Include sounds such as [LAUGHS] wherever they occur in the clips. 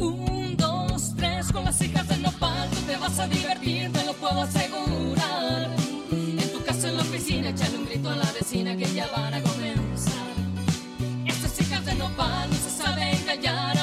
Un, dos, tres, con las hijas del nopal tú te vas a divertir, te lo puedo asegurar. En tu casa, en la oficina, échale un grito a la vecina que ya van a comenzar. Estas hijas del nopal no se saben callar,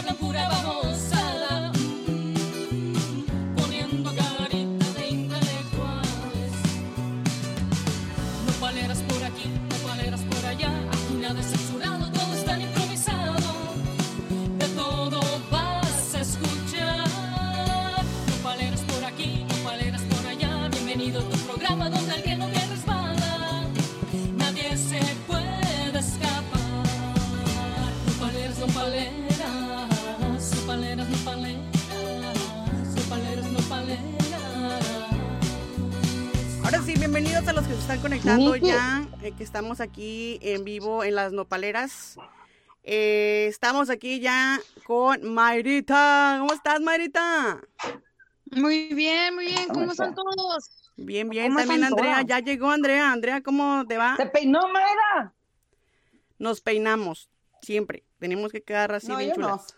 bienvenidos a los que se están conectando ya, eh, que estamos aquí en vivo en las nopaleras. Eh, estamos aquí ya con Mayrita. ¿Cómo estás, Mayrita? Muy bien, muy bien. ¿Cómo ¿Cómo está? están todos? Bien, bien. ¿Cómo También Andrea, todas? ya llegó Andrea. Andrea, ¿cómo te va? ¡Se peinó, Mayra! Nos peinamos, siempre. Tenemos que quedar así No, bien no. chulas.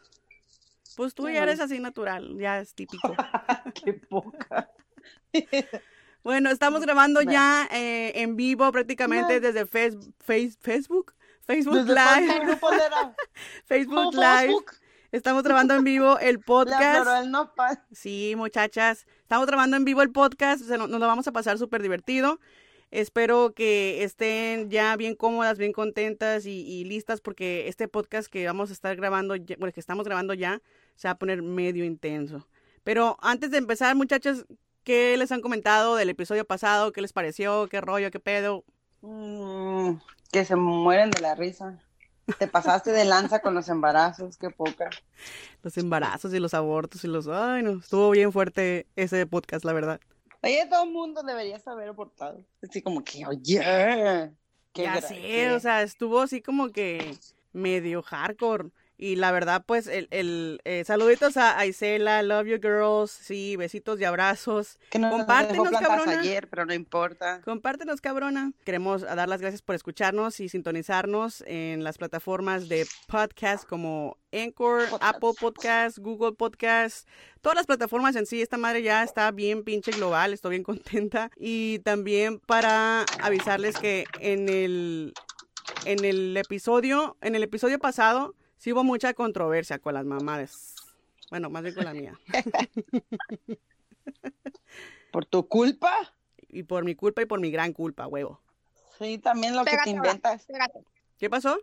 Pues tú ya eres así natural, ya es típico. [LAUGHS] ¡Qué poca! [LAUGHS] Bueno, estamos grabando ya eh, en vivo prácticamente desde Fes- Face- Facebook. Facebook ¿Desde cuándo Live. [LAUGHS] Facebook Oh, Live. Facebook? Estamos grabando en vivo el [LAUGHS] podcast. el nopal. Sí, muchachas. Estamos grabando en vivo el podcast. Nos, nos lo vamos a pasar súper divertido. Espero que estén ya bien cómodas, bien contentas y, y listas porque este podcast que vamos a estar grabando, bueno, que estamos grabando ya, se va a poner medio intenso. Pero antes de empezar, muchachas, ¿qué les han comentado del episodio pasado? ¿Qué les pareció? ¿Qué rollo? ¿Qué pedo? Mm, que se mueren de la risa. Te pasaste de lanza con los embarazos, qué poca. Los embarazos y los abortos y los... Ay, no, estuvo bien fuerte ese podcast, la verdad. Oye, todo el mundo debería saber abortado. Así como que, oye. qué Ya sé, o sea, estuvo así como que medio hardcore. Y la verdad, pues, el, el eh, saluditos a, a Isela, love you girls, sí, besitos y abrazos. que nos compártenos, plantadas cabrona. ayer, pero no importa. Compártenos, cabrona. Queremos dar las gracias por escucharnos y sintonizarnos en las plataformas de podcast como Anchor, Podcast. Apple Podcast, Google Podcast, todas las plataformas en sí. Esta madre ya está bien pinche global, estoy bien [LAUGHS] contenta. Y también para avisarles que en el, en el episodio, en el episodio pasado, sí hubo mucha controversia con las mamadas. Bueno, más bien con la mía. [LAUGHS] ¿Por tu culpa? Y por mi culpa y por mi gran culpa, huevo. Sí, también lo que te inventas. pégate. ¿Qué pasó?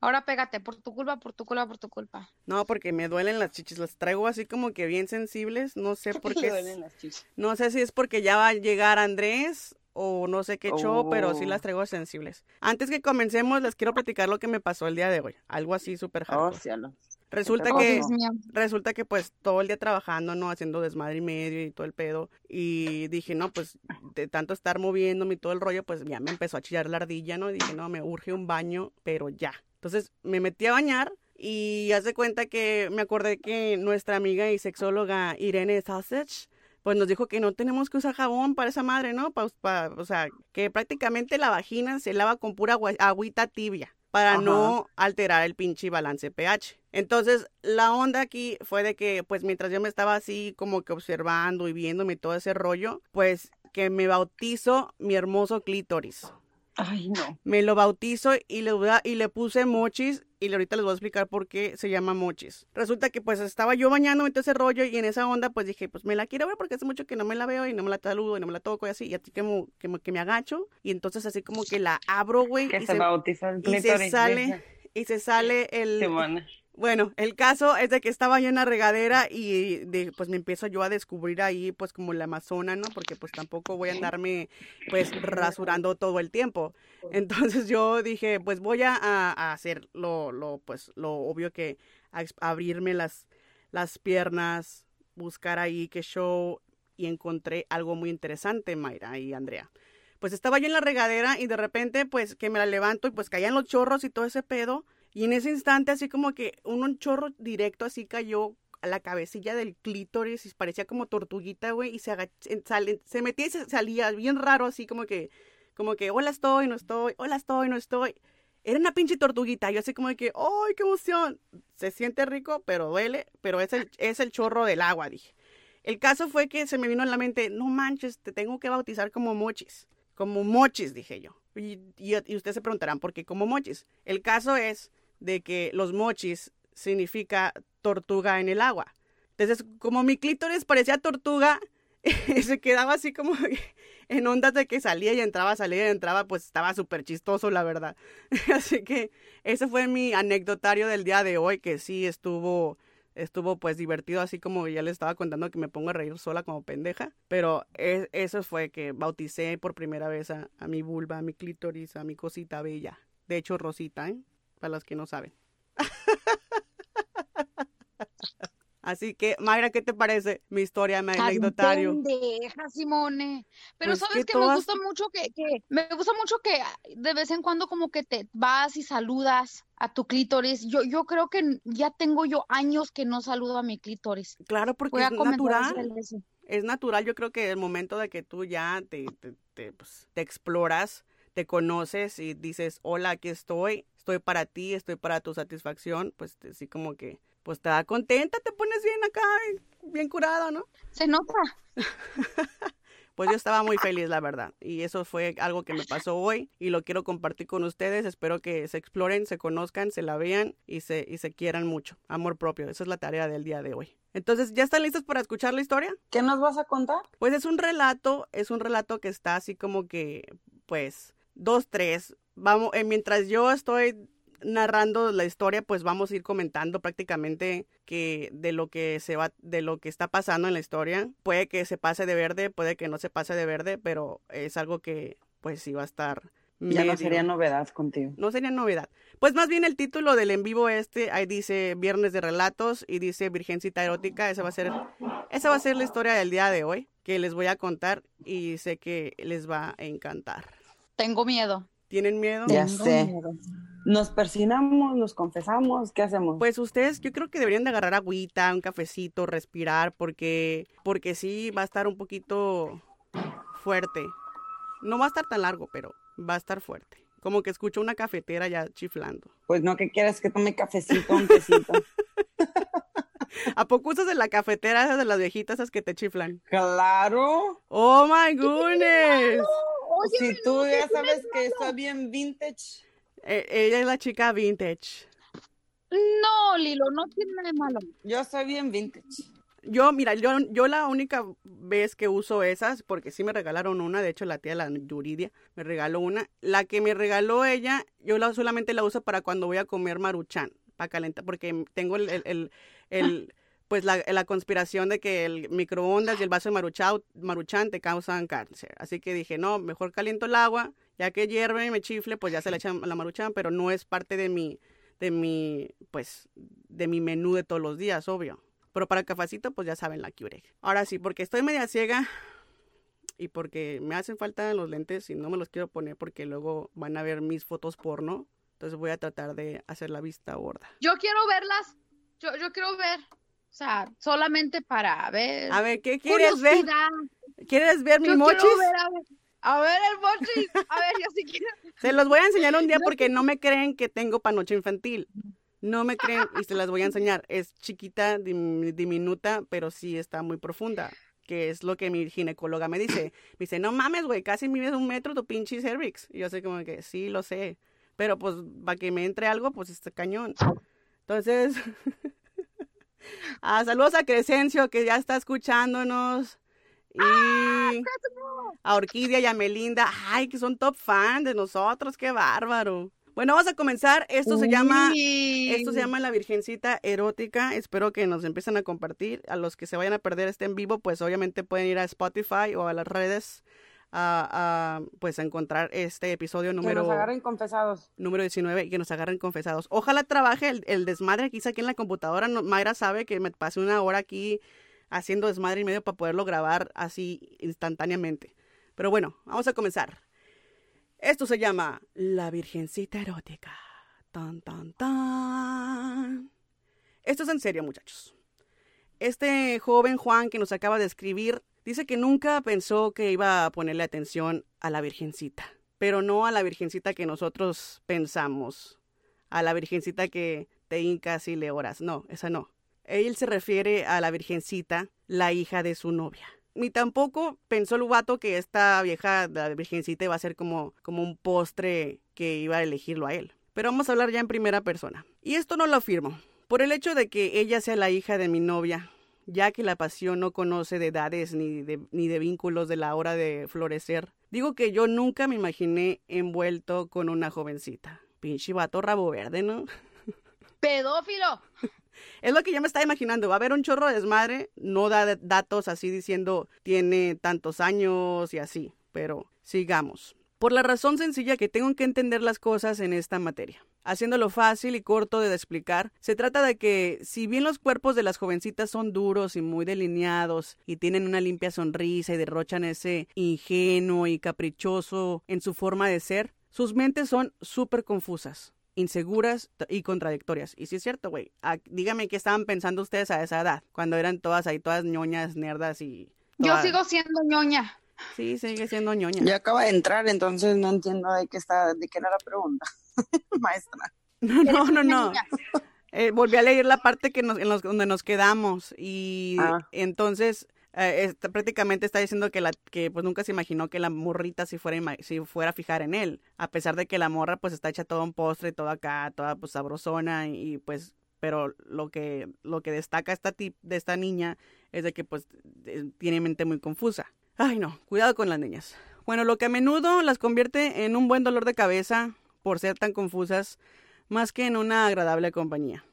Ahora pégate, por tu culpa, por tu culpa, por tu culpa. No, porque me duelen las chichis, las traigo así como que bien sensibles, no sé [LAUGHS] por qué. duelen las chichis. No sé si es porque ya va a llegar Andrés o no sé qué show, pero sí Oh. las traigo sensibles. Antes que comencemos, les quiero platicar lo que me pasó el día de hoy, algo así súper Oh, hardcore. cielo. Resulta Oh, que resulta que pues todo el día trabajando, ¿no? Haciendo desmadre y medio y todo el pedo. Y dije, no, pues de tanto estar moviéndome y todo el rollo, pues ya me empezó a chillar la ardilla, ¿no? Y dije, no, me urge un baño, pero ya. Entonces me metí a bañar y haz de cuenta que me acordé que nuestra amiga y sexóloga Irene Sausage pues nos dijo que no tenemos que usar jabón para esa madre, ¿no? Pa- pa- o sea, que prácticamente la vagina se lava con pura agüita tibia para Ajá. no alterar el pinche balance pH. Entonces, la onda aquí fue de que, pues mientras yo me estaba así como que observando y viéndome todo ese rollo, pues que me bautizo mi hermoso clítoris. Ay, no. Me lo bautizo y le, y le puse mochis y ahorita les voy a explicar por qué se llama mochis. Resulta que pues estaba yo bañándome todo ese rollo y en esa onda pues dije pues me la quiero ver porque hace mucho que no me la veo y no me la saludo y no me la toco y así y así que me, que me agacho y entonces así como que la abro güey Que y se, y sale y se sale el Simona. Bueno, el caso es de que estaba yo en la regadera y de, pues me empiezo yo a descubrir ahí pues como la amazona, ¿no? Porque pues tampoco voy a andarme pues rasurando todo el tiempo. Entonces yo dije, pues voy a, hacer lo, lo, pues lo obvio que a abrirme las, las piernas, buscar ahí qué show y encontré algo muy interesante, Mayra y Andrea. Pues estaba yo en la regadera y de repente pues que me la levanto y pues caían los chorros y todo ese pedo. Y en ese instante así como que un, chorro directo así cayó a la cabecilla del clítoris y parecía como tortuguita, güey, y se, agach- sale- se metía y se salía bien raro así como que, como que hola estoy, no estoy, hola estoy, no estoy. Era una pinche tortuguita. Yo así como que, ¡ay, qué emoción! Se siente rico, pero duele, pero es el, es el chorro del agua, dije. El caso fue que se me vino en la mente, no manches, te tengo que bautizar como mochis. Como mochis, dije yo. Y, y, y ustedes se preguntarán, ¿por qué como mochis? El caso es de que los mochis significa tortuga en el agua. Entonces, como mi clítoris parecía tortuga, [LAUGHS] se quedaba así como [LAUGHS] en ondas de que salía y entraba, salía y entraba, pues estaba súper chistoso, la verdad. [LAUGHS] Así que ese fue mi anecdotario del día de hoy, que sí estuvo, estuvo pues divertido, así como ya les estaba contando que me pongo a reír sola como pendeja. Pero es- eso fue que bauticé por primera vez a, a mi vulva, a mi clítoris, a mi cosita bella. De hecho, Rosita, ¿eh? Para los que no saben. [LAUGHS] Así que, Mayra, ¿qué te parece mi historia, mi anecdotario? pendeja, Simone. Pero Pues sabes que que me todas- gusta mucho que, que me gusta mucho que de vez en cuando como que te vas y saludas a tu clítoris. Yo, yo creo que ya tengo yo años que no saludo a mi clítoris. Claro, porque es natural. es natural, yo creo que el momento de que tú ya te, te, te, pues, te exploras, te conoces y dices, hola, aquí estoy, estoy para ti, estoy para tu satisfacción, pues te- sí como que, pues te da contenta, te pones bien acá, bien, bien curada, ¿no? Se nota. [LAUGHS] Pues yo estaba muy feliz, la verdad. Y eso fue algo que me pasó hoy y lo quiero compartir con ustedes. Espero que se exploren, se conozcan, se la vean y se, y se quieran mucho. Amor propio, esa es la tarea del día de hoy. Entonces, ¿ya están listos para escuchar la historia? ¿Qué nos vas a contar? Pues es un relato, es un relato que está así como que, pues, dos, tres. Vamos, eh, mientras yo estoy narrando la historia, pues vamos a ir comentando prácticamente que de lo que se va, de lo que está pasando en la historia. Puede que se pase de verde, puede que no se pase de verde, pero es algo que, pues, sí va a estar. Ya no sería novedad contigo. no sería novedad. Pues más bien el título del en vivo este, ahí dice Viernes de Relatos y dice Virgencita Erótica. Esa va a ser, esa va a ser la historia del día de hoy que les voy a contar y sé que les va a encantar. Tengo miedo. ¿Tienen miedo? Ya Tengo sé. miedo. Nos persinamos, nos confesamos, ¿qué hacemos? Pues ustedes, yo creo que deberían de agarrar agüita, un cafecito, respirar, porque, porque sí va a estar un poquito fuerte. No va a estar tan largo, pero va a estar fuerte. Como que escucho una cafetera ya chiflando. Pues no, que quieres que tome cafecito, un tecito. [LAUGHS] ¿A poco usas de la cafetera esas de las viejitas esas que te chiflan? claro. Oh my goodness. Oye, si tú ya sabes que soy bien vintage. Eh, ella es la chica vintage. no, Lilo, no tiene nada de malo. Yo soy bien vintage. Yo, mira, yo, yo la única vez que uso esas, porque sí me regalaron una, de hecho la tía, la Yuridia, me regaló una. La que me regaló ella, yo la, solamente la uso para cuando voy a comer maruchan, para calentar, porque tengo el, el, el- el, pues la, la conspiración de que el microondas y el vaso de maruchao- maruchan te causan cáncer. Así que dije, no, mejor caliento el agua, ya que hierve y me chifle, pues ya se le echan la maruchan, pero no es parte de mi, de mi, pues, de mi menú de todos los días, obvio. Pero para el cafecito, pues ya saben la Keurig. Ahora sí, porque estoy media ciega y porque me hacen falta los lentes y no me los quiero poner porque luego van a ver mis fotos porno. Entonces voy a tratar de hacer la vista gorda. Yo quiero verlas. Yo, yo quiero ver. O sea, solamente para ver. A ver, ¿qué quieres ver? ¿Quieres ver mi Yo mochis? ver, a ver. A ver el mochis. A ver, yo sí quiero. [LAUGHS] Se los voy a enseñar un día porque no me creen que tengo panoche infantil. No me creen y se las voy a enseñar. Es chiquita, dim- diminuta, pero sí está muy profunda. Que es lo que mi ginecóloga me dice. Me dice, no mames, güey, casi mides un metro tu pinche cervix. Y yo sé como que sí, lo sé. Pero pues para que me entre algo, pues está cañón. Entonces, [LAUGHS] ah, saludos a Crescencio que ya está escuchándonos. Y a Orquídea y a Melinda, ay, que son top fan de nosotros, qué bárbaro. Bueno, vamos a comenzar. Esto se llama esto se llama La Virgencita Erótica. Espero que nos empiecen a compartir. A los que se vayan a perder este en vivo, pues obviamente pueden ir a Spotify o a las redes a, a, pues a encontrar este episodio Que número, nos agarren confesados. número 19 y que nos agarren confesados. Ojalá trabaje el, el desmadre que hice aquí en la computadora. No- Mayra sabe que me pasé una hora aquí haciendo desmadre y medio para poderlo grabar así instantáneamente. Pero bueno, vamos a comenzar. Esto se llama La Virgencita Erótica. Tan, tan, tan. Esto es en serio, muchachos. Este joven Juan que nos acaba de escribir dice que nunca pensó que iba a ponerle atención a la Virgencita. pero no a la virgencita que nosotros pensamos, a la virgencita que te hincas y le oras, no, esa no. Él se refiere a la virgencita, la hija de su novia. Ni tampoco pensó el vato que esta vieja, la virgencita, iba a ser como, como un postre que iba a elegirlo a él. Pero vamos a hablar ya en primera persona. Y esto no lo afirmo. Por el hecho de que ella sea la hija de mi novia, ya que la pasión no conoce de edades ni de, ni de vínculos de la hora de florecer, digo que yo nunca me imaginé envuelto con una jovencita. Pinche vato rabo verde, ¿no? [LAUGHS] Pedófilo. Es lo que yo me estaba imaginando. Va a haber un chorro de desmadre, no da datos así diciendo tiene tantos años y así, pero sigamos. Por la razón sencilla que tengo que entender las cosas en esta materia. Haciéndolo fácil y corto de explicar, se trata de que si bien los cuerpos de las jovencitas son duros y muy delineados y tienen una limpia sonrisa y derrochan ese ingenuo y caprichoso en su forma de ser, sus mentes son súper confusas inseguras y contradictorias. Y sí es cierto, güey. Ah, dígame qué estaban pensando ustedes a esa edad, cuando eran todas ahí, todas ñoñas, nerdas y... Yo sigo siendo ñoña. Sí, sigue siendo ñoña. Ya acaba de entrar, entonces no entiendo de qué está, de qué era la pregunta, [LAUGHS] maestra. [LAUGHS] No, no, no, no. Eh, volví a leer la parte que nos, en los, donde nos quedamos y Ah. entonces eh, está- prácticamente está diciendo que la que pues nunca se imaginó que la morrita si fuera si fuera a fijar en él, a pesar de que la morra pues está hecha todo un postre, toda acá, toda pues sabrosona y, y, pues pero lo que lo que destaca esta tip de esta niña es de que pues tiene mente muy confusa. Ay, no, cuidado con las niñas. Bueno, lo que a menudo las convierte en un buen dolor de cabeza por ser tan confusas, más que en una agradable compañía.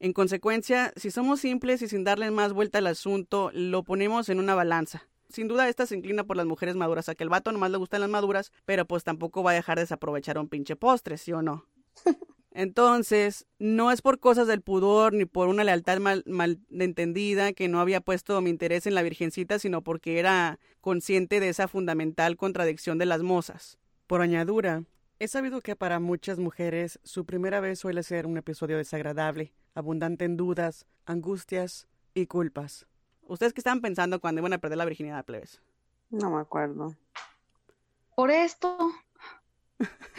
En consecuencia, si somos simples y sin darle más vuelta al asunto, lo ponemos en una balanza. Sin duda esta se inclina por las mujeres maduras, a que el vato nomás le gustan las maduras, pero pues tampoco va a dejar de desaprovechar un pinche postre, ¿sí o no? [LAUGHS] Entonces, no es por cosas del pudor ni por una lealtad mal, malentendida que no había puesto mi interés en la virgencita, sino porque era consciente de esa fundamental contradicción de las mozas. Por añadura, he sabido que para muchas mujeres su primera vez suele ser un episodio desagradable, abundante en dudas, angustias y culpas. ¿Ustedes qué estaban pensando cuando iban a perder la virginidad, plebes? No me acuerdo. Por esto. [LAUGHS]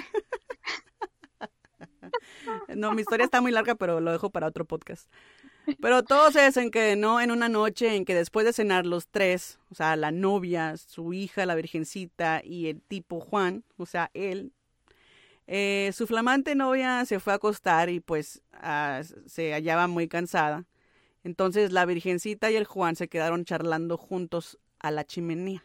No, mi historia está muy larga, pero lo dejo para otro podcast. Pero todo se desencadenó en una noche en que después de cenar los tres, o sea, la novia, su hija, la virgencita y el tipo Juan, o sea, él, eh, su flamante novia se fue a acostar y pues se hallaba muy cansada. Entonces la virgencita y el Juan se quedaron charlando juntos a la chimenea.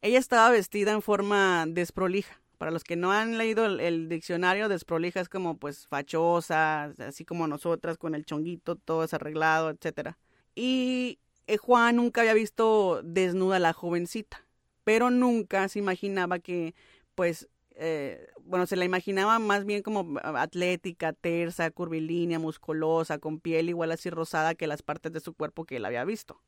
Ella estaba vestida en forma desprolija. Para los que no han leído el, diccionario, desprolija es como pues fachosa, así como nosotras, con el chonguito todo desarreglado, etcétera. Y eh, Juan nunca había visto desnuda a la jovencita, pero nunca se imaginaba que pues eh, bueno, se la imaginaba más bien como atlética, tersa, curvilínea, musculosa, con piel igual así rosada que las partes de su cuerpo que él había visto.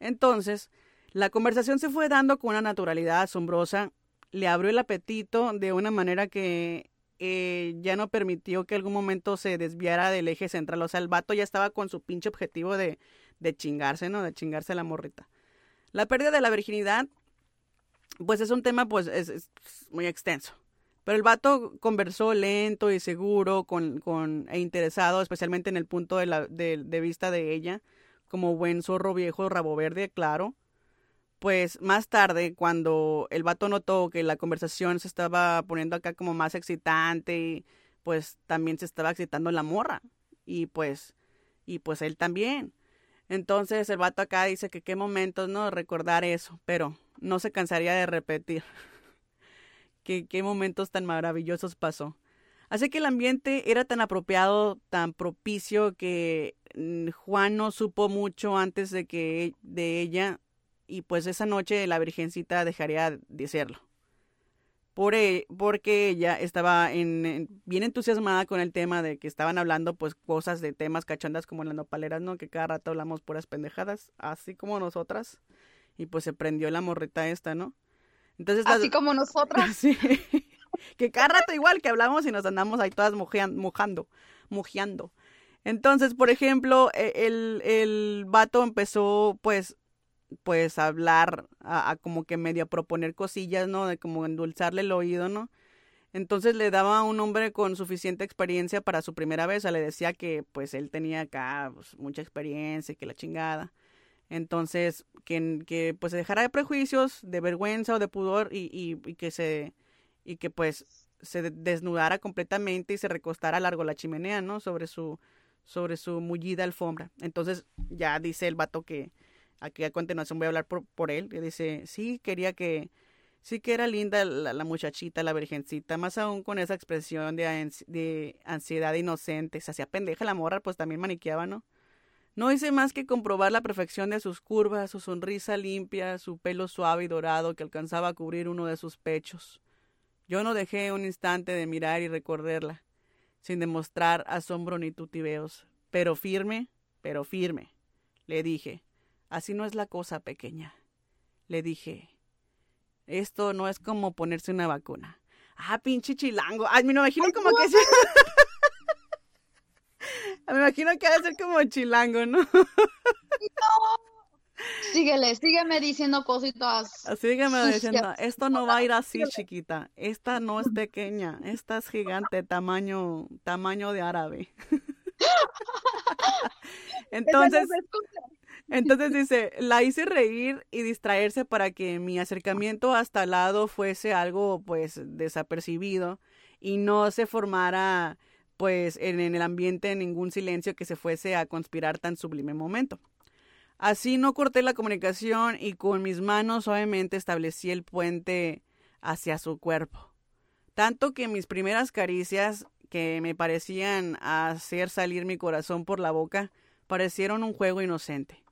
Entonces, la conversación se fue dando con una naturalidad asombrosa, le abrió el apetito de una manera que eh, ya no permitió que algún momento se desviara del eje central. O sea, el vato ya estaba con su pinche objetivo de, de chingarse, ¿no? De chingarse la morrita. La pérdida de la virginidad, pues es un tema, pues, es, muy extenso. Pero el vato conversó lento y seguro con, con, e interesado, especialmente en el punto de, la, de, vista de ella, como buen zorro viejo, rabo verde, claro. Pues más tarde, cuando el vato notó que la conversación se estaba poniendo acá como más excitante, pues también se estaba excitando la morra. Y pues, y pues él también. Entonces el vato acá dice que qué momentos, ¿no? Recordar eso, pero no se cansaría de repetir. [LAUGHS] que qué momentos tan maravillosos pasó. Así que el ambiente era tan apropiado, tan propicio que mm, Juan no supo mucho antes de que de ella y pues esa noche la virgencita dejaría de serlo. Por e, porque ella estaba en, en, bien entusiasmada con el tema de que estaban hablando pues cosas de temas cachondas como las nopaleras, ¿no? Que cada rato hablamos puras pendejadas, así como nosotras. Y pues se prendió la morrita esta, ¿no? Entonces, así las... como nosotras. [LAUGHS] Sí. que cada rato igual que hablamos y nos andamos ahí todas mojean, mojando, mojeando. Entonces, por ejemplo, el, el vato empezó pues pues hablar, a, a como que medio proponer cosillas, ¿no? De como endulzarle el oído, ¿no? Entonces le daba a un hombre con suficiente experiencia para su primera vez, o sea, le decía que pues él tenía acá pues, mucha experiencia y que la chingada. Entonces, que, que pues se dejara de prejuicios, de vergüenza o de pudor y, y, y que se y que pues se de- desnudara completamente y se recostara largo la chimenea, ¿no? Sobre su sobre su mullida alfombra. Entonces, ya dice el vato que aquí a continuación voy a hablar por, por él, que dice, "Sí, quería que Sí que era linda la, muchachita, la virgencita, más aún con esa expresión de, de ansiedad inocente. Se hacía pendeja la morra, pues también maniqueaba, ¿no? No hice más que comprobar la perfección de sus curvas, su sonrisa limpia, su pelo suave y dorado que alcanzaba a cubrir uno de sus pechos. Yo no dejé un instante de mirar y recorrerla, sin demostrar asombro ni tutiveos, pero firme, pero firme. Le dije, así no es la cosa pequeña. Le dije, esto no es como ponerse una vacuna. Ah, pinche chilango. Ay, me imagino como que. [LAUGHS] Me imagino que ha de ser como chilango, ¿no? [LAUGHS] Síguele, sígueme diciendo cositas. Así que me Sucia. diciendo, esto no va a ir así, chiquita. Esta no es pequeña, esta es gigante, tamaño, tamaño de árabe. [LAUGHS] Entonces, entonces dice, la hice reír y distraerse para que mi acercamiento hasta al lado fuese algo pues desapercibido y no se formara pues en, en el ambiente ningún silencio que se fuese a conspirar tan sublime momento. Así no corté la comunicación y con mis manos suavemente establecí el puente hacia su cuerpo. Tanto que mis primeras caricias, que me parecían hacer salir mi corazón por la boca, parecieron un juego inocente.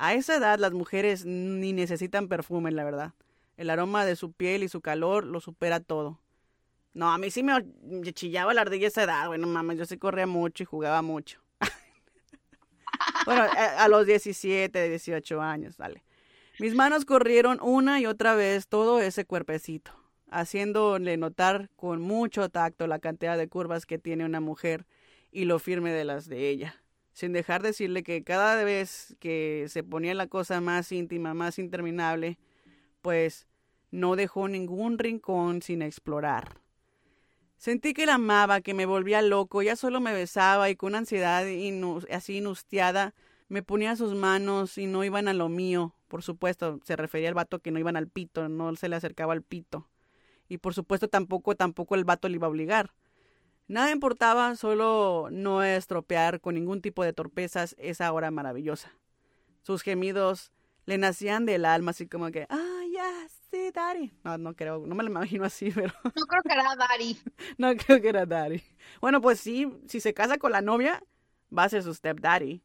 A esa edad las mujeres ni necesitan perfume, la verdad. El aroma de su piel y su calor lo supera todo. No, a mí sí me chillaba la ardilla esa edad. Bueno, mames, yo sí corría mucho y jugaba mucho. [LAUGHS] bueno, a, a los 17, 18 años, dale. Mis manos corrieron una y otra vez todo ese cuerpecito, haciéndole notar con mucho tacto la cantidad de curvas que tiene una mujer y lo firme de las de ella, sin dejar decirle que cada vez que se ponía la cosa más íntima, más interminable, pues no dejó ningún rincón sin explorar. Sentí que la amaba, que me volvía loco, ya solo me besaba y con ansiedad inu- así inustiada me ponía sus manos y no iban a lo mío. Por supuesto, se refería al vato que no iban al pito, no se le acercaba al pito. Y por supuesto tampoco, tampoco el vato le iba a obligar. Nada importaba, solo no estropear con ningún tipo de torpezas esa hora maravillosa. Sus gemidos le nacían del alma, así como que, ah, ya, sí, Daddy. No, no creo, no me lo imagino así, [LAUGHS] pero No creo que era Dari. [LAUGHS] no creo que era Daddy. Bueno, pues sí, si se casa con la novia, va a ser su stepdaddy.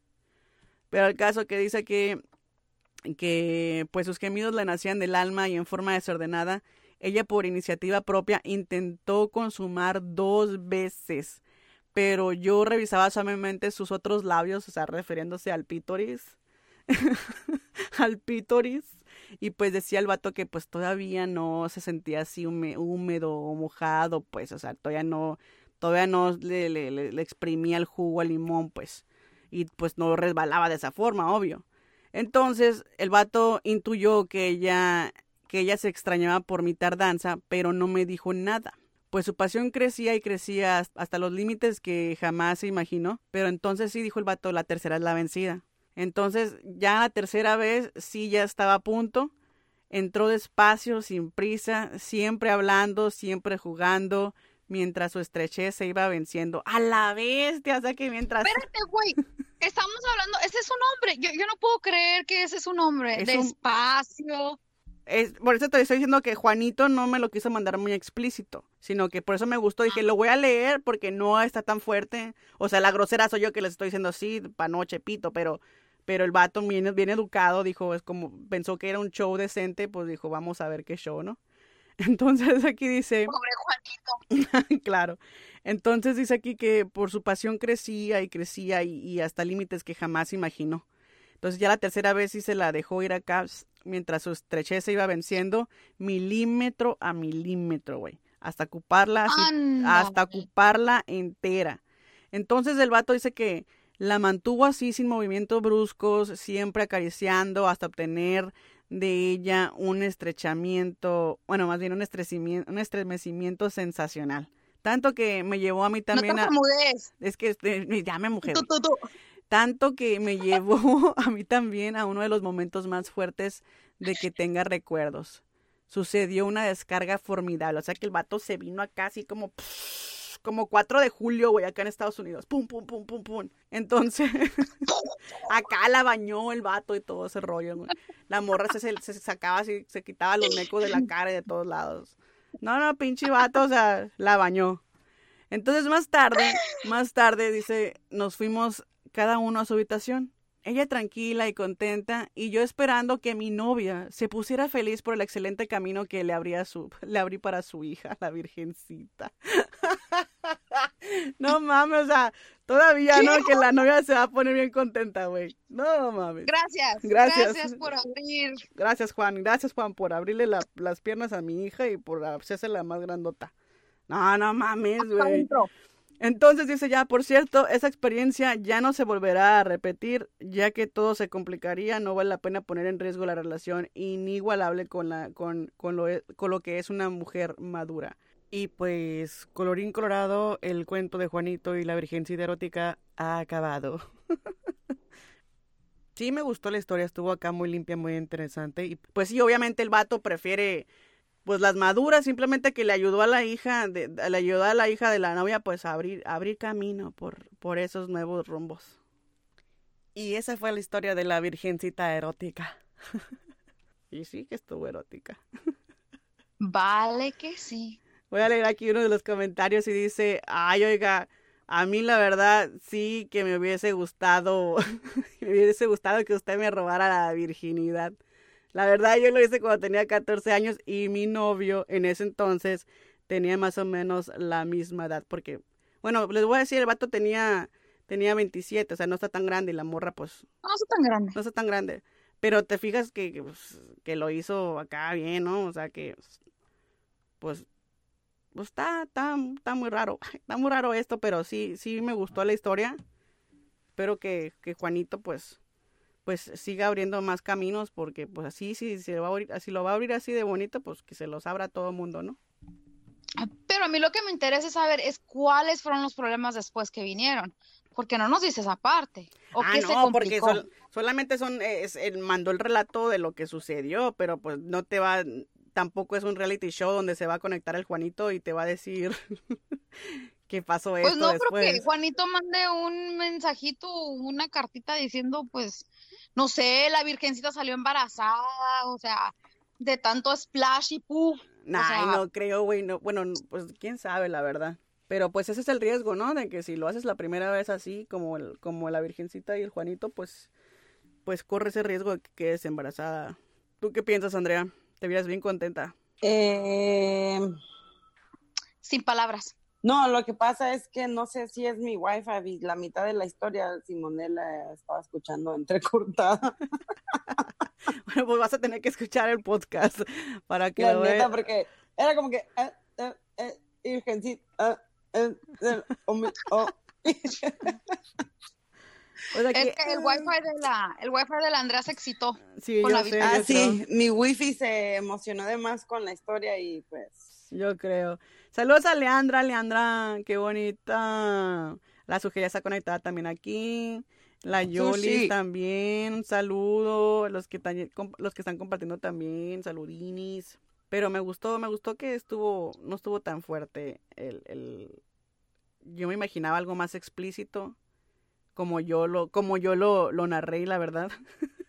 Pero el caso que dice que, que pues sus gemidos le nacían del alma y en forma desordenada, ella por iniciativa propia intentó consumar dos veces. Pero yo revisaba suavemente sus otros labios, o sea, refiriéndose al pítoris. [LAUGHS] al pítoris. Y pues decía el vato que pues todavía no se sentía así húme- húmedo o mojado, pues, o sea, todavía no, todavía no le- le exprimía el jugo al limón, pues, y pues no resbalaba de esa forma, obvio. Entonces, el vato intuyó que ella, que ella se extrañaba por mi tardanza, pero no me dijo nada. Pues su pasión crecía y crecía has- hasta los límites que jamás se imaginó. Pero entonces sí dijo el vato, la tercera es la vencida. Entonces, ya la tercera vez sí ya estaba a punto. Entró despacio, sin prisa, siempre hablando, siempre jugando, mientras su estrechez se iba venciendo. A la bestia, o sea que mientras... Espérate, güey. Estamos hablando, ese es su nombre. Yo, yo no puedo creer que ese es un- Despacio. Es, por eso te estoy diciendo que Juanito no me lo quiso mandar muy explícito, sino que por eso me gustó. Dije, lo voy a leer porque no está tan fuerte. O sea, la grosera soy yo que les estoy diciendo así, panoche, pito, pero, pero el vato bien, bien educado dijo, es como, pensó que era un show decente, pues dijo, vamos a ver qué show, ¿no? [LAUGHS] Entonces aquí dice, Pobre Juanito. [LAUGHS] claro. Entonces dice aquí que por su pasión crecía y crecía y, y hasta límites que jamás imaginó. Entonces ya la tercera vez sí se la dejó ir acá s- mientras su estrechez se iba venciendo milímetro a milímetro, güey. Hasta ocuparla así, hasta ocuparla entera. Entonces el vato dice que La mantuvo así sin movimientos bruscos, siempre acariciando hasta obtener de ella un estrechamiento, bueno, más bien un, estrecimiento, un estremecimiento sensacional. Tanto que me llevó a mí también no a... Es que este, ya me mujer. Tú, tú, tú. Tanto que me llevó [LAUGHS] a mí también a uno de los momentos más fuertes de que tenga recuerdos. Sucedió una descarga formidable. O sea que el vato se vino acá así como... [LAUGHS] Como 4 de julio, güey, acá en Estados Unidos. Pum, pum, pum, pum, pum. Entonces, [LAUGHS] acá la bañó el vato y todo ese rollo, güey. La morra se, se sacaba así, se quitaba los mecos de la cara y de todos lados. No, no, pinche vato, o sea, la bañó. Entonces más tarde, más tarde, dice, nos fuimos cada uno a su habitación. Ella tranquila y contenta, y yo esperando que mi novia se pusiera feliz por el excelente camino que le, abría su, le abrí para su hija, la Virgencita. [LAUGHS] no mames, o sea, todavía no, que la novia se va a poner bien contenta, güey. No mames. Gracias. Gracias. Gracias por abrir. Gracias, Juan. Gracias, Juan, por abrirle la- las piernas a mi hija y por hacerse la más grandota. No, no mames, güey. Entonces dice ya, por cierto, esa experiencia ya no se volverá a repetir, ya que todo se complicaría, no vale la pena poner en riesgo la relación inigualable con, la, con, con, lo, con lo que es una mujer madura. Y pues, colorín colorado, el cuento de Juanito y la Virgencita erótica ha acabado. [LAUGHS] sí, me gustó la historia, estuvo acá muy limpia, muy interesante. Y pues sí, obviamente el vato prefiere pues las maduras, simplemente que le ayudó a la hija, de, le ayudó a la hija de la novia pues a abrir, a abrir camino por, por esos nuevos rumbos. Y esa fue la historia de la virgencita erótica. [LAUGHS] y sí que estuvo erótica. [LAUGHS] Vale que sí. Voy a leer aquí uno de los comentarios y dice, ay, oiga, a mí la verdad sí que me hubiese gustado, [LAUGHS] me hubiese gustado que usted me robara la virginidad. La verdad yo lo hice cuando tenía 14 años y mi novio en ese entonces tenía más o menos la misma edad, porque, bueno, les voy a decir, el vato tenía, tenía 27, o sea, no está tan grande y la morra pues No soy tan grande. no está tan grande. Pero te fijas que, que, pues, que lo hizo acá bien, ¿no? O sea que, pues, pues está, está, está muy raro. Está muy raro esto, pero sí, sí me gustó la historia. Espero que, que Juanito, pues, pues siga abriendo más caminos, porque pues así, si se va a abrir, si lo va a abrir así de bonito, pues que se los abra a todo el mundo, ¿no? Pero a mí lo que me interesa saber es cuáles fueron los problemas después que vinieron. Porque no nos dices aparte. ¿O ah, qué se no, porque complicó? sol- solamente son, es, él mandó el relato de lo que sucedió, pero pues no te va, tampoco es un reality show donde se va a conectar el Juanito y te va a decir [LAUGHS] qué pasó Pues esto no, pero que después. Juanito mande un mensajito, una cartita diciendo, pues, no sé, la virgencita salió embarazada, o sea, de tanto splash y puff. Nah, sea- no creo, güey, no, bueno, pues quién sabe, la verdad. Pero pues ese es el riesgo, ¿no? De que si lo haces la primera vez así, como el, como la Virgencita y el Juanito, pues, pues corre ese riesgo de que quedes embarazada. ¿Tú qué piensas, Andrea? Te veías bien contenta. Eh, Sin palabras. No, lo que pasa es que no sé si es mi wifi y la mitad de la historia Simonela estaba escuchando entrecortada. [LAUGHS] Bueno, pues vas a tener que escuchar el podcast para que La lo neta, porque era como que eh, eh, eh, virgencita, eh, eh, eh, oh, mi- oh. O sea Es que- que el wifi de la, el wifi de la Andrea se excitó. Sí, con yo la sé. Ah, sí, mi wifi se emocionó de más con la historia y pues Yo creo. Saludos a Leandra, Leandra, qué bonita. La Sugeria está conectada también aquí. La Yoli también, un saludo. Los que, tan- los que están compartiendo también, saludinis. Pero me gustó, me gustó que estuvo, no estuvo tan fuerte el, el... Yo me imaginaba algo más explícito, como yo lo, como yo lo, lo narré, la verdad. [LAUGHS]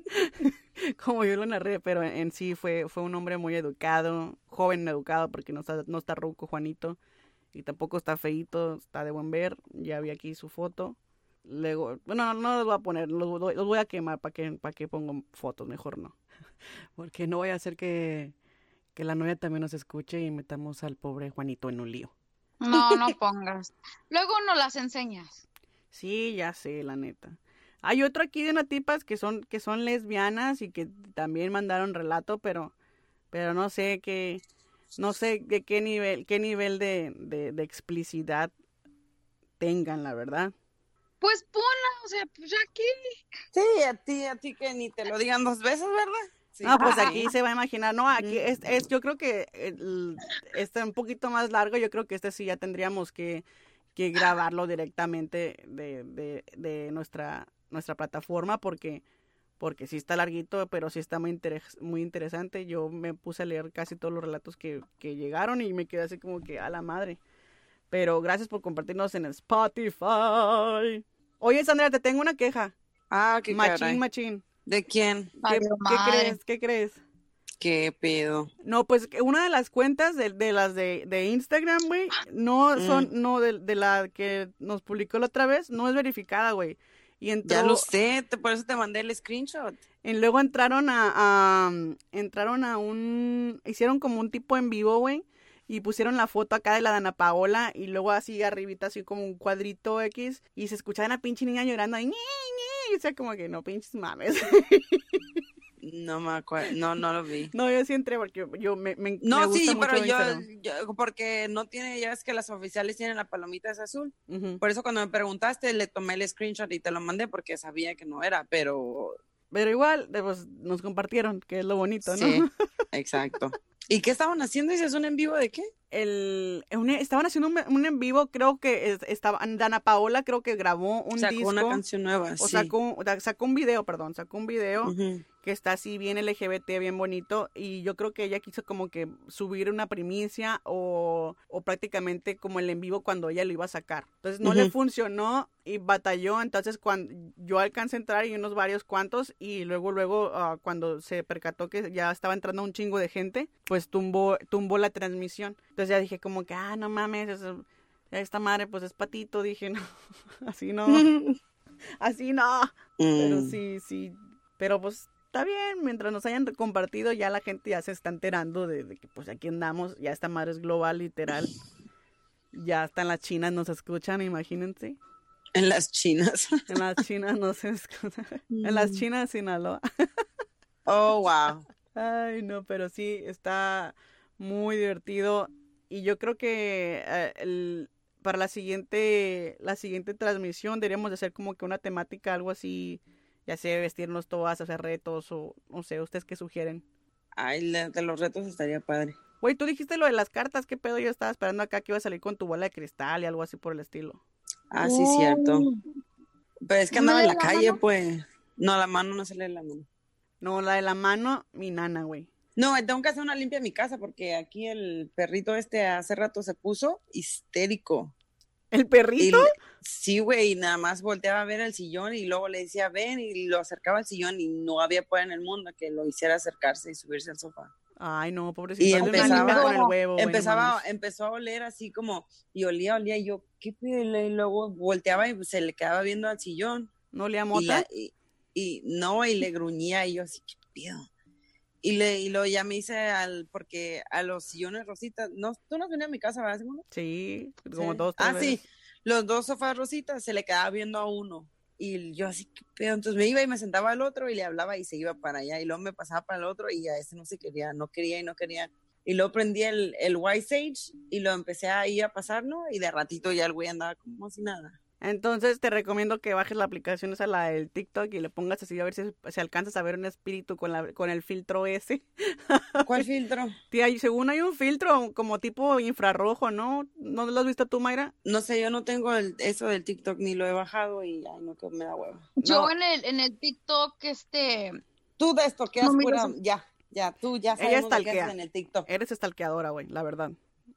[LAUGHS] como yo lo narré, pero en, sí fue, fue un hombre muy educado, joven educado, porque no está, no está ruco Juanito, y tampoco está feito, está de buen ver, ya vi aquí su foto. Luego, bueno, no, no los voy a poner, los, voy- los voy a quemar para que, para que pongo fotos, mejor no. [LAUGHS] Porque no voy a hacer que, que la novia también nos escuche y metamos al pobre Juanito en un lío. No, no [LAUGHS] pongas. Luego no las enseñas. Sí, ya sé, la neta. Hay otro aquí de natipas que son, que son lesbianas y que también mandaron relato, pero, pero no sé qué, no sé de qué nivel, qué nivel de, de, de explicidad tengan, la verdad. Pues ponla, o sea, pues ya aquí. Sí, a ti, a ti que ni te lo digan dos veces, ¿verdad? Sí. No, pues aquí se va a imaginar, no, aquí es, es yo creo que este un poquito más largo, yo creo que este sí ya tendríamos que, que grabarlo directamente de, de, de nuestra, nuestra plataforma porque, porque sí está larguito, pero sí está muy, interes- muy interesante. Yo me puse a leer casi todos los relatos que, que llegaron y me quedé así como que a la madre. Pero gracias por compartirnos en Spotify. Oye, Sandra, te tengo una queja. Ah, qué Machín, caray. machín. ¿De quién? ¿Qué, Ay, qué madre. crees? ¿Qué crees? ¿Qué pedo? No, pues una de las cuentas de, de las de, de Instagram, güey, no son, Mm. no, de, de la que nos publicó la otra vez, no es verificada, güey. Y entró, Ya lo sé, te- por eso te mandé el screenshot. y luego entraron a, a- entraron a un, hicieron como un tipo en vivo, güey, y pusieron la foto acá de la Dana Paola, y luego así arribita, así como un cuadrito X, y se escuchaba una pinche niña llorando, y, ñe, ñe, y o sea, como que no pinches mames. [LAUGHS] No me acuerdo, no, no lo vi. [LAUGHS] no, yo sí entré porque yo me, me, me No, gusta sí, mucho pero yo, porque no tiene, ya ves que las oficiales tienen la palomita esa azul. Por eso cuando me preguntaste le tomé el screenshot y te lo mandé porque sabía que no era, pero Pero igual, pues, nos compartieron, que es lo bonito, ¿no? sí, [LAUGHS] exacto. ¿Y qué estaban haciendo? ¿Dices un en vivo de qué? El, un- estaban haciendo un, un en vivo, creo que es- estaba, Dana Paola creo que grabó un Sacó disco. una canción nueva, o sí. sacó, sacó un video, perdón, sacó un video Ujú. Que está así bien LGBT, bien bonito, y yo creo que ella quiso como que subir una primicia o, o prácticamente como el en vivo cuando ella lo iba a sacar. Entonces no le funcionó y batalló, entonces cuando yo alcancé a entrar y unos varios cuantos y luego luego ah, cuando se percató que ya estaba entrando un chingo de gente, pues tumbó, tumbó la transmisión. Entonces ya dije como que, ah, no mames, eso- esta madre pues es patito, dije, no, [LAUGHS] así no, [LAUGHS] así no. Pero Mm. sí, sí. Pero pues está bien, mientras nos hayan compartido, ya la gente ya se está enterando de, de que pues aquí andamos, ya esta madre es global, literal. [LAUGHS] Ya hasta en las chinas nos escuchan, imagínense. En las chinas. [LAUGHS] En las chinas nos escuchan. En las Mm. chinas, Sinaloa. [LAUGHS] Oh, wow. Ay, no, pero sí, está muy divertido. Y yo creo que eh, el- para la siguiente, la siguiente transmisión deberíamos de hacer como que una temática, algo así, ya sea vestirnos todas, hacer retos o no sé, ¿ustedes qué sugieren? Ay, la- de los retos estaría padre. Güey, tú dijiste lo de las cartas, ¿qué pedo? Yo estaba esperando acá que iba a salir con tu bola de cristal y algo así por el estilo. Ah, sí, cierto. Oh. Pero es que ¿No andaba en la calle, mano? pues. No, la mano no se lee la mano. No, la de la mano, mi nana, güey. No, tengo que hacer una limpia en mi casa porque aquí el perrito este hace rato se puso histérico. ¿El Y perrito? Sí, güey, y nada más volteaba a ver el sillón y luego le decía, ven, y lo acercaba al sillón y no había poder en el mundo que lo hiciera acercarse y subirse al sofá. Ay, no, pobrecito. Y empezaba- con el huevo, empezaba, empezó a oler así como, y olía, olía, y yo, ¿qué pedo? Y luego volteaba y se le quedaba viendo al sillón. ¿No le Y, mota? y, y no, y le gruñía, y yo así, ¿qué pedo? Y, le, y luego ya me hice al, porque a los sillones rositas, no, tú no has venido a mi casa, ¿verdad, Simona? Sí, como Sí. dos, tres Ah, sí, veces. Los dos sofás rositas se le quedaba viendo a uno. Y yo así, ¿qué pedo? Entonces me iba y me sentaba al otro y le hablaba y se iba para allá. Y luego me pasaba para el otro y a ese no se quería, no quería y no quería. Y luego prendí el, el White Sage y lo empecé a ir a pasarlo y de ratito ya el güey andaba como si nada. Entonces te recomiendo que bajes la aplicación esa, la del TikTok, y le pongas así a ver si, si alcanzas a ver un espíritu con, la, con el filtro ese. [LAUGHS] ¿Cuál filtro? Tía, según hay un filtro como tipo infrarrojo, ¿no? ¿No lo has visto tú, Mayra? No sé, yo no tengo el- eso del TikTok ni lo he bajado y ay, no, que me da huevo. Yo No. en el, en el TikTok, este, Tú de esto, ¿qué No, pura? Ya, ya, tú ya lo que haces en el TikTok. Eres estalqueadora, güey, la verdad.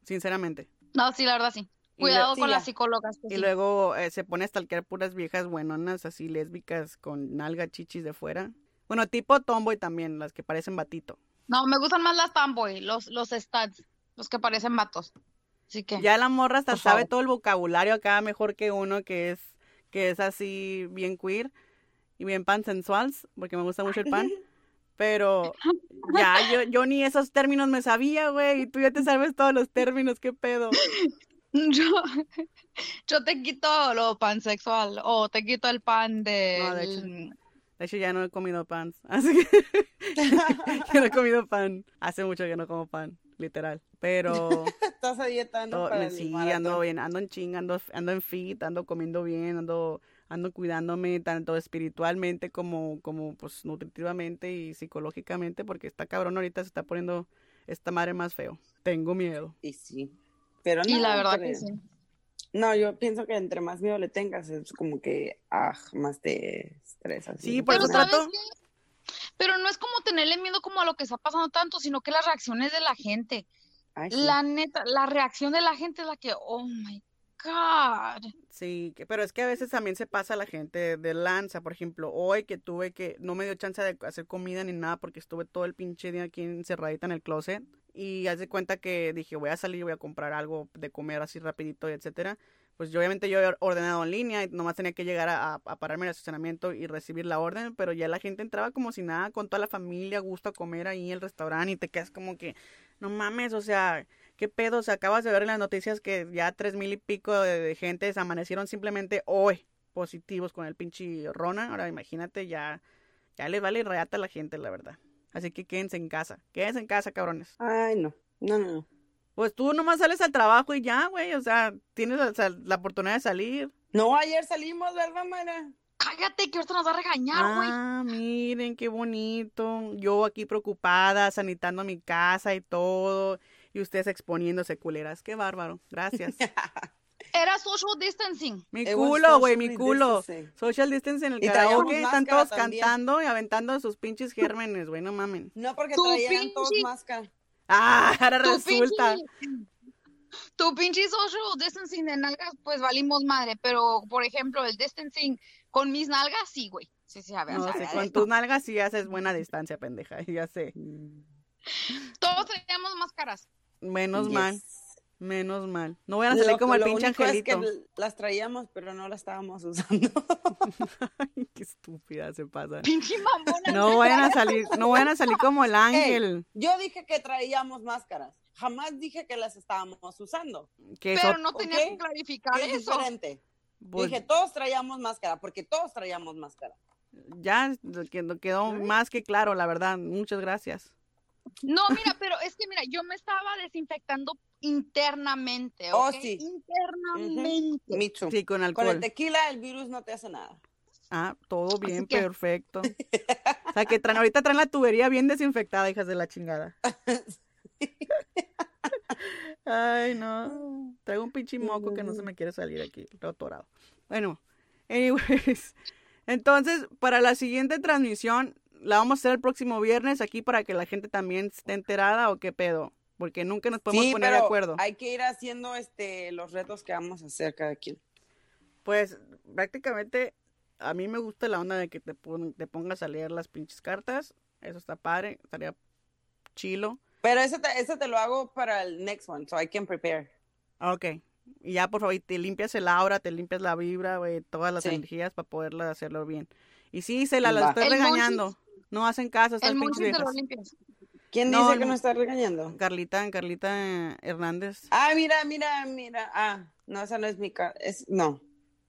Sinceramente. no, sí, la verdad sí. Cuidado sí, con las psicólogas. Y sí. luego eh, se pone a stalkear puras viejas buenonas, así lésbicas con nalga chichis de fuera. Bueno, tipo tomboy también, las que parecen batito. No, me gustan más las Tamboy, los, los stats, los que parecen vatos. Así que, Ya la morra hasta sabe favor. todo el vocabulario acá mejor que uno que es que es así bien queer y bien pansensuals, porque me gusta mucho el pan. [LAUGHS] Pero ya, yo, yo ni esos términos me sabía, güey, y tú ya te sabes todos los términos, qué pedo. [LAUGHS] [LAUGHS] yo, yo te quito lo pansexual o te quito el pan de... No, de hecho. De hecho, ya no he comido pan, [LAUGHS] así que ya no he comido pan. Hace mucho que no como pan, literal. Pero [LAUGHS] Estás a dieta, ¿no? Para sí, ando bien, ando en ching, ando, ando en fit, ando comiendo bien, ando ando cuidándome tanto espiritualmente como, como pues nutritivamente y psicológicamente porque está cabrón ahorita se está poniendo esta madre más feo. Tengo miedo. Y sí. Pero no, Y la verdad que sí. No, yo pienso que entre más miedo le tengas, es como que, ah, más te estresas. Sí, por Pero eso ¿sabes trato-? Pero no es como tenerle miedo como a lo que está pasando tanto, sino que las reacciones de la gente. Ay, sí. La neta, la reacción de la gente es la que, oh my God. Sí, que- pero es que a veces también se pasa la gente de lanza. Por ejemplo, hoy que tuve que, no me dio chance de hacer comida ni nada porque estuve todo el pinche día aquí encerradita en el closet. Y haz de cuenta que dije, voy a salir, voy a comprar algo de comer así rapidito etcétera. Pues yo obviamente yo he ordenado en línea y nomás tenía que llegar a, pararme en el estacionamiento y recibir la orden, pero ya la gente entraba como si nada, con toda la familia, gusto a comer ahí en el restaurante y te quedas como que, no mames, o sea, ¿Qué pedo? O sea, acabas de ver en las noticias que ya tres mil y pico de, de gente amanecieron simplemente hoy positivos con el pinche Rona. Ahora imagínate, ya, ya les vale reata a la gente, la verdad. Así que quédense en casa. Quédense en casa, cabrones. Ay, no. No, no, no. Pues tú nomás sales al trabajo y ya, güey. O sea, tienes o sea, la oportunidad de salir. No, ayer salimos, ¿verdad, Mara? Cállate, que ahorita nos va a regañar, güey. Ah, miren qué bonito. Yo aquí preocupada, sanitando mi casa y todo. Y ustedes exponiéndose culeras. Qué bárbaro. Gracias. [LAUGHS] Era social distancing. Mi It culo, güey, mi culo. distancing. Social distance en el Y karaoke. Están todos también. cantando y aventando sus pinches gérmenes, güey, no mamen. No, porque Tu traían todos máscara. Ah, ahora Tu resulta. pinche- Tu pinche social distancing de nalgas, pues valimos madre. Pero, por ejemplo, el distancing con mis nalgas, sí, güey. Sí, sí, a ver. No ver, con tus nalgas sí haces buena distancia, pendeja, [LAUGHS] ya sé. Todos teníamos máscaras. Menos Yes. mal, menos mal. No vayan a salir Lo- como el pinche único es angelito. que las traíamos, pero no las estábamos usando. [LAUGHS] Ay, qué estúpida se pasa. Pinche mamona. No vayan a salir, no vayan a salir como el ángel. Yo dije que traíamos máscaras. Jamás dije que las estábamos usando. Eso, Pero no tenías ok, que clarificar es eso. diferente. pues, Dije, todos traíamos máscara, porque todos traíamos máscara. ya quedó, quedó más que claro, la verdad. Muchas gracias. No, mira, pero es que mira, yo me estaba desinfectando internamente, Oh, sí. Internamente. Sí, con Con alcohol. el tequila el virus no te hace nada. Ah, todo bien, que- perfecto. [LAUGHS] O sea, que traen, ahorita traen la tubería bien desinfectada, hijas de la chingada. [LAUGHS] Ay, no. Traigo un pinche moco que no se me quiere salir aquí, todo atorado. Bueno, [LAUGHS] anyways. Entonces, para la siguiente transmisión, la vamos a hacer el próximo viernes aquí para que la gente también esté enterada o qué pedo. Porque nunca nos podemos sí, poner pero de acuerdo. hay que ir haciendo este los retos que vamos a hacer cada quien. Pues prácticamente a mí me gusta la onda de que te, pon- te pongas a leer las pinches cartas. Eso está padre, estaría chilo. Pero ese te, ese te lo hago para el next one, so I can prepare. Ok. Y ya, por favor, y te limpias el aura, te limpias la vibra, güey, todas las Sí. energías para poderla hacerlo bien. Y sí, se la, estoy El regañando. No hacen caso, El te lo limpias. ¿Quién No, dice que nos está regañando? Carlita, Carlita Hernández. Ah, mira, mira, mira. Ah, no, esa no es mi cara. Es, no.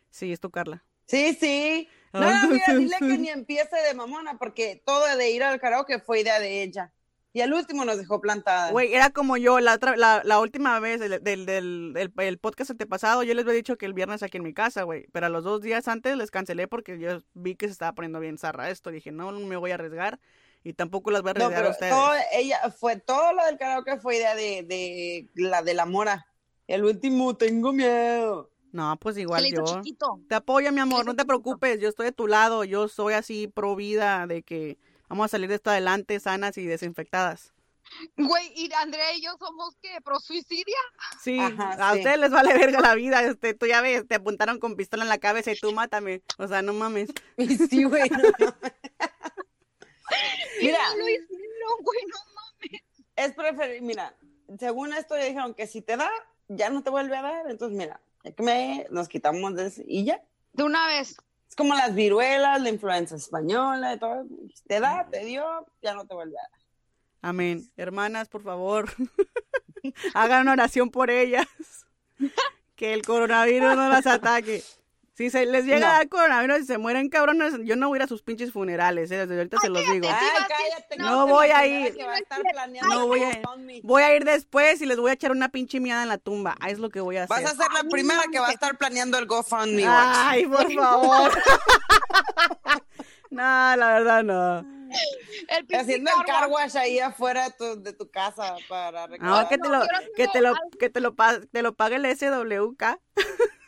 Sí, es tu Carla. Sí, sí. No, Ay, no, mira, [LAUGHS] dile que ni empiece de mamona, porque todo de ir al karaoke fue idea de ella. Y al último nos dejó plantada. Güey, era como yo, la, otra, la, la última vez del, del, del, del- el podcast antepasado, yo les había dicho que el viernes aquí en mi casa, güey. Pero a los dos días antes les cancelé porque yo vi que se estaba poniendo bien zarra esto. Dije, no, no me voy a arriesgar y tampoco las voy a No, arriesgar a pero ustedes. todo, ella, fue, todo lo del karaoke fue idea de, de la de la mora. El último, tengo miedo. No, pues igual yo. chiquito. Te apoyo, mi amor, no te chiquito. preocupes, yo estoy de tu lado, yo soy así pro vida de que vamos a salir de esto adelante sanas y desinfectadas. Güey, y Andrea y yo somos, ¿qué? ¿Pro suicidia? Sí, Ajá, a sí. ustedes les vale verga la vida, este, tú ya ves, te apuntaron con pistola en la cabeza y tú mátame, o sea, no mames. [LAUGHS] Y sí, güey. no. [LAUGHS] Mira, no lo hicieron, güey, no mames. es preferible, mira, según esto ya dijeron que si te da, ya no te vuelve a dar. Entonces, mira, ya que me, nos quitamos de ese, y ya. De una vez. Es como las viruelas, la influenza española, y todo. Te da, te dio, ya no te vuelve a dar. Amén. Hermanas, por favor, [LAUGHS] hagan una oración por ellas, [LAUGHS] que el coronavirus no las ataque. Si se les llega No. a dar coronavirus y se mueren cabrones, yo no voy a ir a sus pinches funerales, eh, desde ahorita se los digo. Ay, vas cállate. No que voy a ir. que va a estar planeando No voy a ir. Voy a ir después y les voy a echar una pinche miada en la tumba. Ah, es lo que voy a Vas hacer. a ser la primera que va a estar planeando el GoFundMe. Ay, [LAUGHS] por favor. [LAUGHS] no, la verdad no. El Haciendo el cargo. car wash ahí afuera de tu, de tu casa para No, recaudar. que te no, lo, quiero que te lo, que te lo, pa- te lo pague el SWK. [LAUGHS]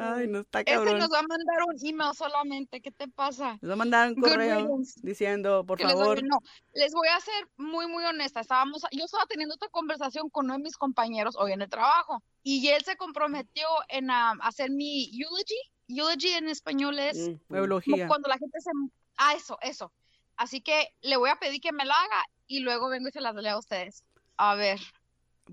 Ay, no está Ese cabrón. nos va a mandar un email solamente. ¿Qué te pasa? Les voy a mandar un correo diciendo, por Que les favor. doy- no, les voy a ser muy, muy honesta. Estábamos, yo estaba teniendo esta conversación con uno de mis compañeros hoy en el trabajo y él se comprometió en ah, hacer mi eulogy. Eulogy en español es Mm. como cuando la gente se... Ah, eso, eso. Así que le voy a pedir que me lo haga y luego vengo y se las leo a ustedes. A ver.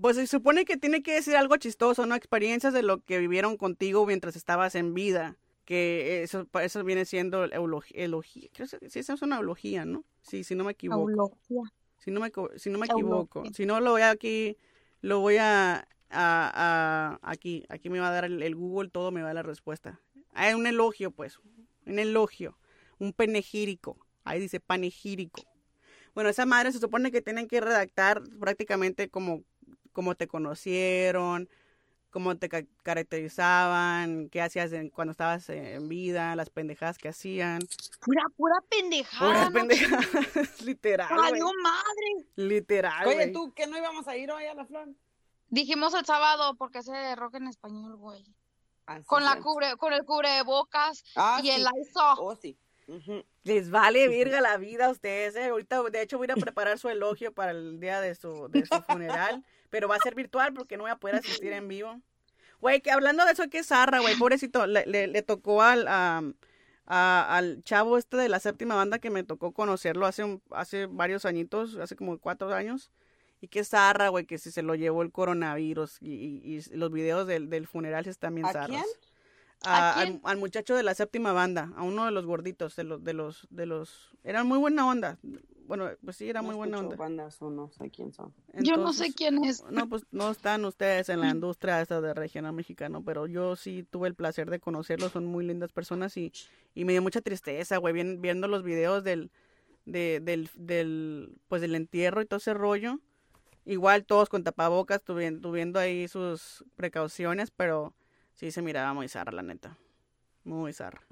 Pues se supone que tiene que decir algo chistoso, ¿no? Experiencias de lo que vivieron contigo mientras estabas en vida. Que eso, eso viene siendo eulogía. eulogía. Creo que sí, eso es una eulogía, ¿no? Sí, si no me equivoco. Eulogía. Si no me, si no me Eulogía. equivoco. Si no, lo voy a aquí, lo voy a, a, a- aquí, aquí me va a dar el, el Google, todo me va a dar la respuesta. Hay un elogio, pues, un elogio, un panegírico. Ahí dice panegírico. Bueno, esa madre se supone que tienen que redactar prácticamente como, como te conocieron, cómo te ca- caracterizaban, qué hacías en- cuando estabas en vida, las pendejadas que hacían. Pura, pura pendejada. Puras no pendejadas, [LAUGHS] literal. ¡Valió madre! Literal, Oye. ¿tú que no íbamos a ir hoy a la flor? Dijimos el sábado porque ese de rock en español, güey. Ah, sí, Con la cubre, con el cubrebocas Ah, y el. Lysol. Oh, sí. Les vale virga la vida a ustedes, ¿eh? Ahorita, de hecho, voy a ir a preparar su elogio para el día de su, de su [LAUGHS] funeral, pero va a ser virtual porque no voy a poder asistir en vivo. Güey, que hablando de eso, que zarra, güey, pobrecito, le, le, le tocó al, a- al chavo este de la séptima banda que me tocó conocerlo hace, un- hace varios añitos, hace como cuatro años. Y qué zarra, güey, que si se lo llevó el coronavirus y, y- y los videos del, del funeral están bien ¿A zarros. quién? A- ¿A al, al muchacho de la séptima banda, a uno de los gorditos, de los, de los, de los, eran muy buena onda. Bueno, pues sí, era No muy buena onda. bandas o no sé quién son. Yo no sé quién es. No, pues no están ustedes en la industria esta de regional mexicano, pero yo sí tuve el placer de conocerlos, son muy lindas personas y, y me dio mucha tristeza, güey, vien- viendo los videos del, de, del, del, pues del entierro y todo ese rollo. Igual todos con tapabocas, tuvi- tuviendo ahí sus precauciones, pero sí se miraba muy zarra, la neta. Muy zarra.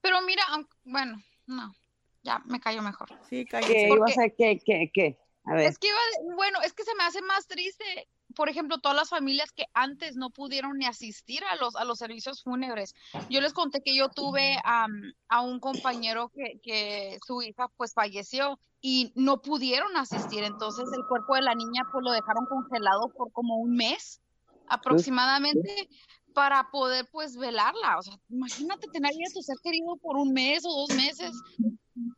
Pero mira, bueno, no. Ya me callo mejor. Sí, ¿Qué. Porque- ibas a qué, qué, qué? A ver. Es que iba de- bueno, es que se me hace más triste, por ejemplo, todas las familias que antes no pudieron ni asistir a los, a los servicios fúnebres. Yo les conté que yo tuve a un compañero que, que su hija pues falleció y no pudieron asistir, entonces el cuerpo de la niña pues lo dejaron congelado por como un mes aproximadamente para poder pues velarla. O sea, imagínate tener a tu ser querido por un mes o dos meses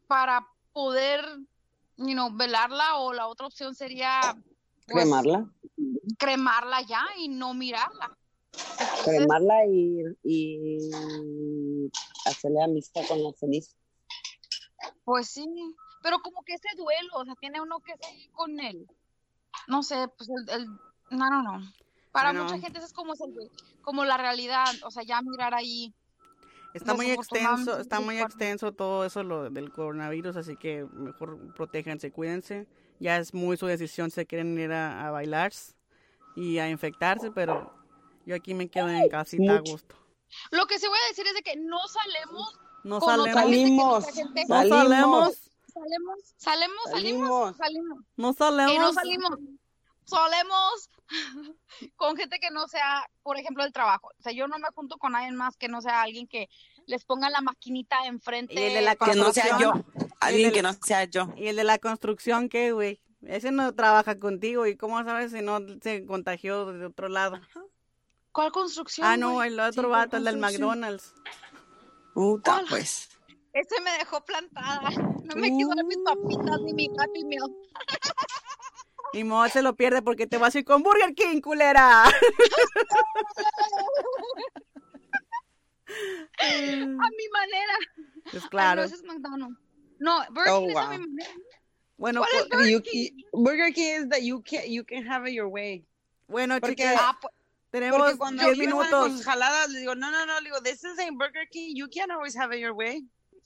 para poder, you know, velarla o la otra opción sería pues, Cremarla. cremarla ya y no mirarla. Entonces, Cremarla y, y hacerle amistad con la ceniza. pues sí, pero como que ese duelo, o sea, tiene uno que seguir con él. No sé, pues el, el no, no, no. Para Bueno. mucha gente eso es como, el- como la realidad, o sea, ya mirar ahí. Está muy extenso, está muy extenso todo eso lo del coronavirus, así que mejor protéjanse, cuídense. Ya es muy su decisión si quieren ir a, a bailar y a infectarse, pero yo aquí me quedo en casita a gusto. Lo que sí voy a decir es de que no salemos, No Con otra salemos, Salimos. gente- no salemos, salemos, salemos, salimos, Salimos. salimos. no que no salemos. salimos. Solemos [LAUGHS] con gente que no sea, por ejemplo, el trabajo. O sea, yo no me junto con alguien más que no sea alguien que les ponga la maquinita enfrente. Y el de la Que no sea yo. construcción. Alguien que no sea yo. Y el de la construcción, ¿qué, güey? Ese no trabaja contigo y cómo sabes si no se contagió de otro lado. ¿Cuál construcción? Ah, no, el otro Sí, vato, el del. McDonald's. Puta, ¿Cuál? pues. Ese me dejó plantada. [LAUGHS] No me quiso dar mis papitas ni mi Happy Meal. [LAUGHS] Y Mo se lo pierde porque te vas a ir con Burger King, culera. A mi manera. Pues Ay, claro. no, es McDonald's. No, Burger Oh, King es a wow. mi manera. Bueno, ¿Cuál es pues, You- you- Burger King is that you can, you can have it your way. bueno, Porque- chicas. Ah, pues, Tenemos Porque cuando 10 ellos van con minutos. jaladas, le digo, no, no, no, le digo, this is a Burger King, you can't always have it your way.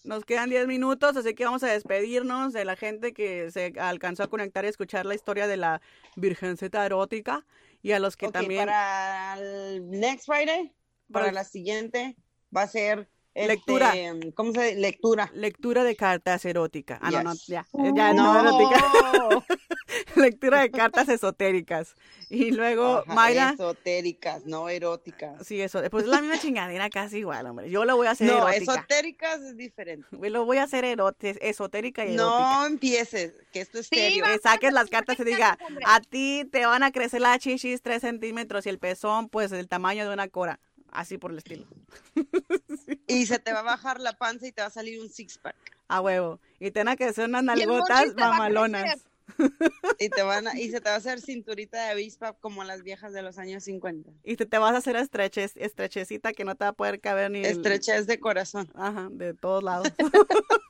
Nos quedan 10 minutos, así que vamos a despedirnos de la gente que se alcanzó a conectar y escuchar la historia de la Virgencita erótica. Y a los que Ok, también. para el next Friday, Para la siguiente, va a ser... este, Lectura. ¿Cómo se dice? Lectura. Lectura de cartas erótica. Ah, no, no, Yes. ya. Ya no, No. erótica. [LAUGHS] Lectura de cartas esotéricas. Y luego, Ajá, Mayra. Esotéricas, no eróticas. Sí, eso. Pues es la misma chingadera casi igual, hombre. Yo lo voy a hacer No, erótica. esotéricas es diferente. Lo voy a hacer erote- esotérica y erótica. No empieces, que esto es Sí, serio. que saques las cartas y diga, hombre. a ti te van a crecer las chichis 3 centímetros y el pezón, pues, el tamaño de una cora. Así por el estilo. [LAUGHS] Y se te va a bajar la panza y te va a salir un six pack. A huevo. Y te van a crecer unas nalgotas mamalonas. [LAUGHS] Y te van a, y se te va a hacer cinturita de avispa como las viejas de los años 50. Y te, te vas a hacer estreches, estrechecita que no te va a poder caber ni el- Estrechez de corazón. Ajá, de todos lados. [LAUGHS]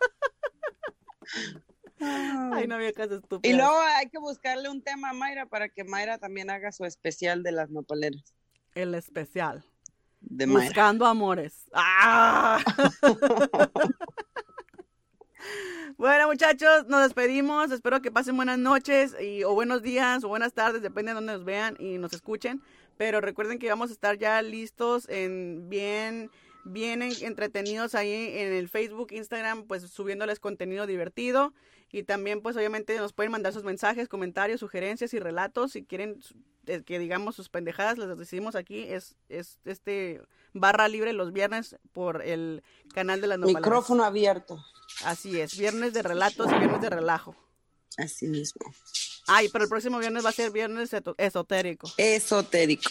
Ay, no, viejas estúpidas. Y luego hay que buscarle un tema a Mayra para que Mayra también haga su especial de las nopaleras. El especial. De Mayra. Buscando amores. ¡Ah! [LAUGHS] bueno, muchachos, nos despedimos. Espero que pasen buenas noches y, o buenos días o buenas tardes, depende de donde nos vean y nos escuchen. Pero recuerden que vamos a estar ya listos en bien, bien en- entretenidos ahí en el Facebook, Instagram, pues subiéndoles contenido divertido. Y también, pues obviamente nos pueden mandar sus mensajes, comentarios, sugerencias y relatos. Si quieren que digamos sus pendejadas, les decimos aquí. Es, es este barra libre los viernes por el canal de las nopaleras. Micrófono abierto. Así es, viernes de relatos y viernes de relajo. Así mismo. Ay, pero el próximo viernes va a ser viernes esotérico. Esotérico.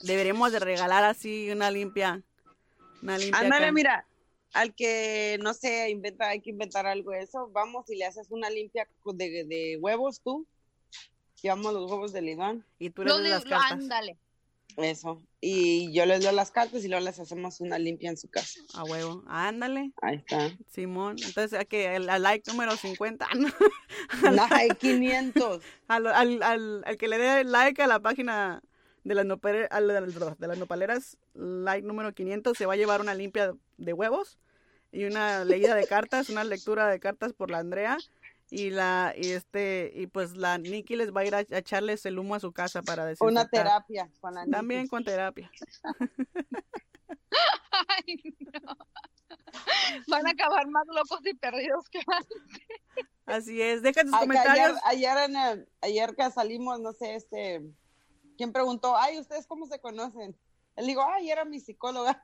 Deberemos de regalar así una limpia. Una limpia. Ándale, acá. mira, al que no sé, inventa, hay que inventar algo de eso. Vamos y le haces una limpia de, de huevos tú. Llevamos los huevos del Iván. Y tú le de- las cartas. ándale. Eso. Y yo les doy las cartas y luego les hacemos una limpia en su casa. A huevo. Ándale, Ahí está. Simón. Entonces, ¿a? ¿Al, al like número 50? [LAUGHS] No, hay 500. al, al, al, al que le dé like a la página de las, nopere- de las nopaleras, like número 500, se va a llevar una limpia de huevos y una leída de cartas, una lectura de cartas por la Andrea y la y este y pues la Nikki les va a ir a, a echarles el humo a su casa para decir Una terapia con la también Nikki. con terapia. [LAUGHS] Ay, no. Van a acabar más locos y perdidos que antes. Así es, Ay, que comentarios. Ayer, ayer, en el- ayer que salimos, no sé, este, ¿quién preguntó? Ay, ¿ustedes cómo se conocen? Él digo, ay, era mi psicóloga.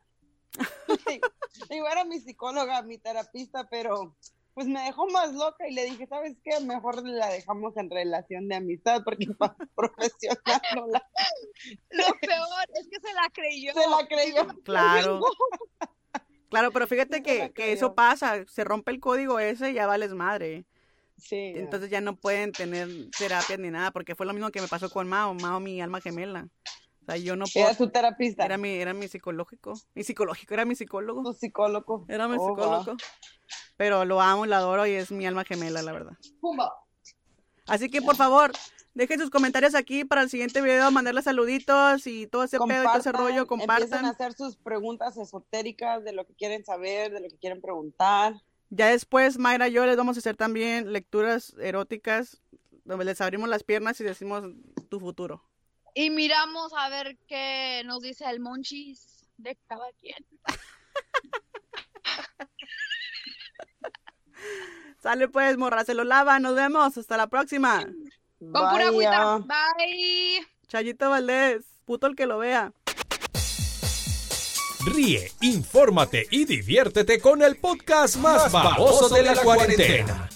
[LAUGHS] digo, era mi psicóloga, mi terapista, pero pues me dejó más loca y le dije, ¿sabes qué? Mejor la dejamos en relación de amistad porque [LAUGHS] profesional no la, [LAUGHS] Lo peor es que se la creyó. se la creyó. [LAUGHS] Claro. Claro, pero fíjate que, que eso pasa, se rompe el código ese y ya vales madre. Sí. Entonces ya no pueden tener terapias ni nada, porque fue lo mismo que me pasó con Mao, Mao mi alma gemela. O sea, yo no puedo, era tu terapista, era mi, era mi psicológico, mi psicológico, era mi psicólogo, tu psicólogo. era mi Oh, psicólogo. wow. Pero lo amo, lo adoro y es mi alma gemela, la verdad. Pumba. Así que por favor, dejen sus comentarios aquí para el siguiente video, mandarles saluditos y todo ese pedo y todo ese rollo, Empiecen compartan. a hacer sus preguntas esotéricas de lo que quieren saber, de lo que quieren preguntar. Ya después, Mayra y yo les vamos a hacer también lecturas eróticas, donde les abrimos las piernas y decimos tu futuro. Y miramos a ver qué nos dice el monchis de cada quien. [LAUGHS] [LAUGHS] Sale pues, morra, se lo lava, nos vemos, hasta la próxima. Con pura agüita. Bye. Chayito Valdés, puto el que lo vea. Ríe, infórmate y diviértete con el podcast más baboso de la cuarentena.